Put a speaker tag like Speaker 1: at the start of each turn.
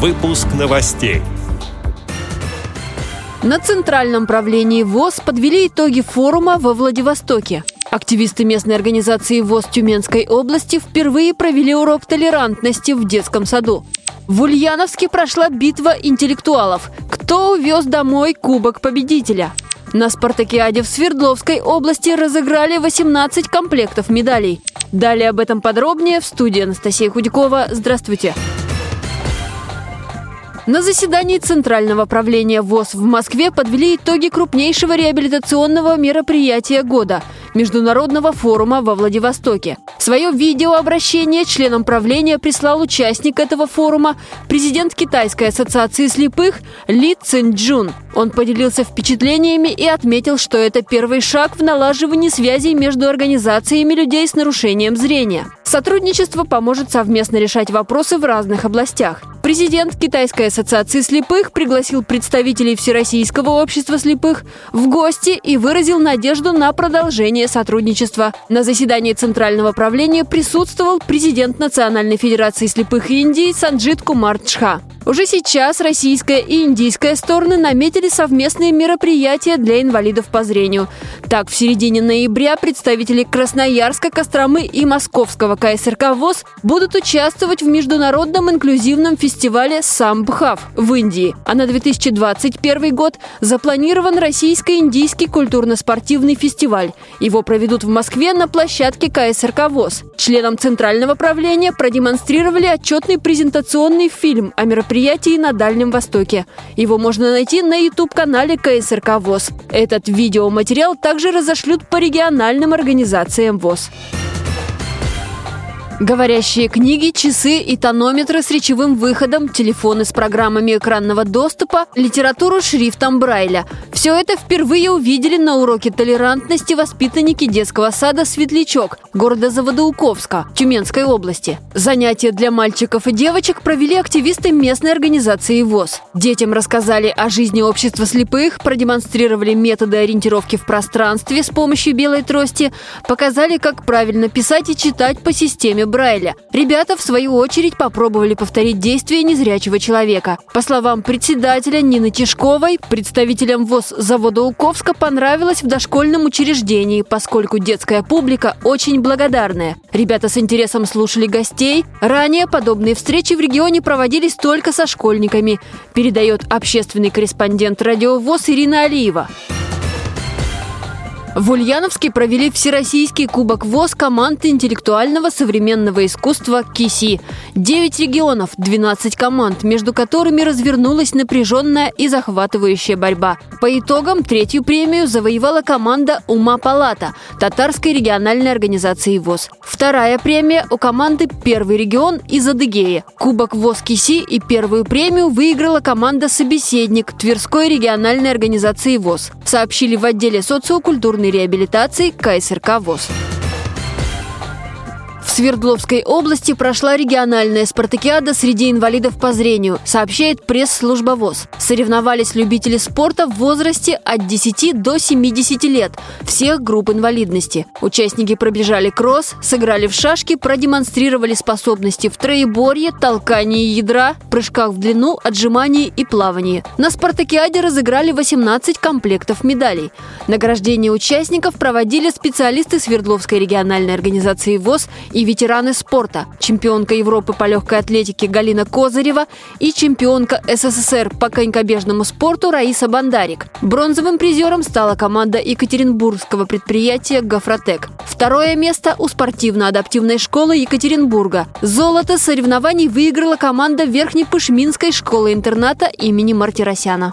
Speaker 1: Выпуск новостей.
Speaker 2: На Центральном правлении ВОЗ подвели итоги форума во Владивостоке. Активисты местной организации ВОЗ Тюменской области впервые провели урок толерантности в детском саду. В Ульяновске прошла битва интеллектуалов. Кто увез домой Кубок Победителя? На спартакиаде в Свердловской области разыграли 18 комплектов медалей. Далее об этом подробнее в студии Анастасия Худякова. Здравствуйте. На заседании Центрального правления ВОЗ в Москве подвели итоги крупнейшего реабилитационного мероприятия года – Международного форума во Владивостоке. Свое видеообращение членам правления прислал участник этого форума, президент Китайской ассоциации слепых Ли Цинджун. Он поделился впечатлениями и отметил, что это первый шаг в налаживании связей между организациями людей с нарушением зрения. Сотрудничество поможет совместно решать вопросы в разных областях. Президент Китайской ассоциации слепых пригласил представителей Всероссийского общества слепых в гости и выразил надежду на продолжение сотрудничества. На заседании Центрального правления присутствовал президент Национальной Федерации слепых Индии Санджит Кумар Чха. Уже сейчас российская и индийская стороны наметили совместные мероприятия для инвалидов по зрению. Так, в середине ноября представители Красноярска, Костромы и Московского КСРК ВОЗ будут участвовать в международном инклюзивном фестивале «Самбхав» в Индии. А на 2021 год запланирован российско-индийский культурно-спортивный фестиваль. Его проведут в Москве на площадке КСРК ВОЗ. Членам Центрального правления продемонстрировали отчетный презентационный фильм о мероприятии мероприятии на Дальнем Востоке. Его можно найти на YouTube-канале КСРК ВОЗ. Этот видеоматериал также разошлют по региональным организациям ВОЗ. Говорящие книги, часы и тонометры с речевым выходом, телефоны с программами экранного доступа, литературу шрифтом Брайля. Все это впервые увидели на уроке толерантности воспитанники детского сада «Светлячок» города Заводоуковска, Тюменской области. Занятия для мальчиков и девочек провели активисты местной организации ВОЗ. Детям рассказали о жизни общества слепых, продемонстрировали методы ориентировки в пространстве с помощью белой трости, показали, как правильно писать и читать по системе Брайля. Ребята, в свою очередь, попробовали повторить действия незрячего человека. По словам председателя Нины Тишковой, представителям ВОЗ завода Уковска понравилось в дошкольном учреждении, поскольку детская публика очень благодарная. Ребята с интересом слушали гостей. Ранее подобные встречи в регионе проводились только со школьниками, передает общественный корреспондент радио ВОЗ Ирина Алиева. В Ульяновске провели Всероссийский кубок ВОЗ команд интеллектуального современного искусства КИСИ. Девять регионов, 12 команд, между которыми развернулась напряженная и захватывающая борьба. По итогам третью премию завоевала команда «Ума Палата» татарской региональной организации ВОЗ. Вторая премия у команды «Первый регион» из Адыгеи. Кубок ВОЗ КИСИ и первую премию выиграла команда «Собеседник» Тверской региональной организации ВОЗ. Сообщили в отделе социокультурной реабилитации КСРК ВОЗ. Свердловской области прошла региональная спартакиада среди инвалидов по зрению, сообщает пресс-служба ВОЗ. Соревновались любители спорта в возрасте от 10 до 70 лет, всех групп инвалидности. Участники пробежали кросс, сыграли в шашки, продемонстрировали способности в троеборье, толкании ядра, прыжках в длину, отжимании и плавании. На спартакиаде разыграли 18 комплектов медалей. Награждение участников проводили специалисты Свердловской региональной организации ВОЗ и ветераны спорта, чемпионка Европы по легкой атлетике Галина Козырева и чемпионка СССР по конькобежному спорту Раиса Бандарик. Бронзовым призером стала команда екатеринбургского предприятия «Гофротек». Второе место у спортивно-адаптивной школы Екатеринбурга. Золото соревнований выиграла команда Верхнепышминской школы-интерната имени Мартиросяна.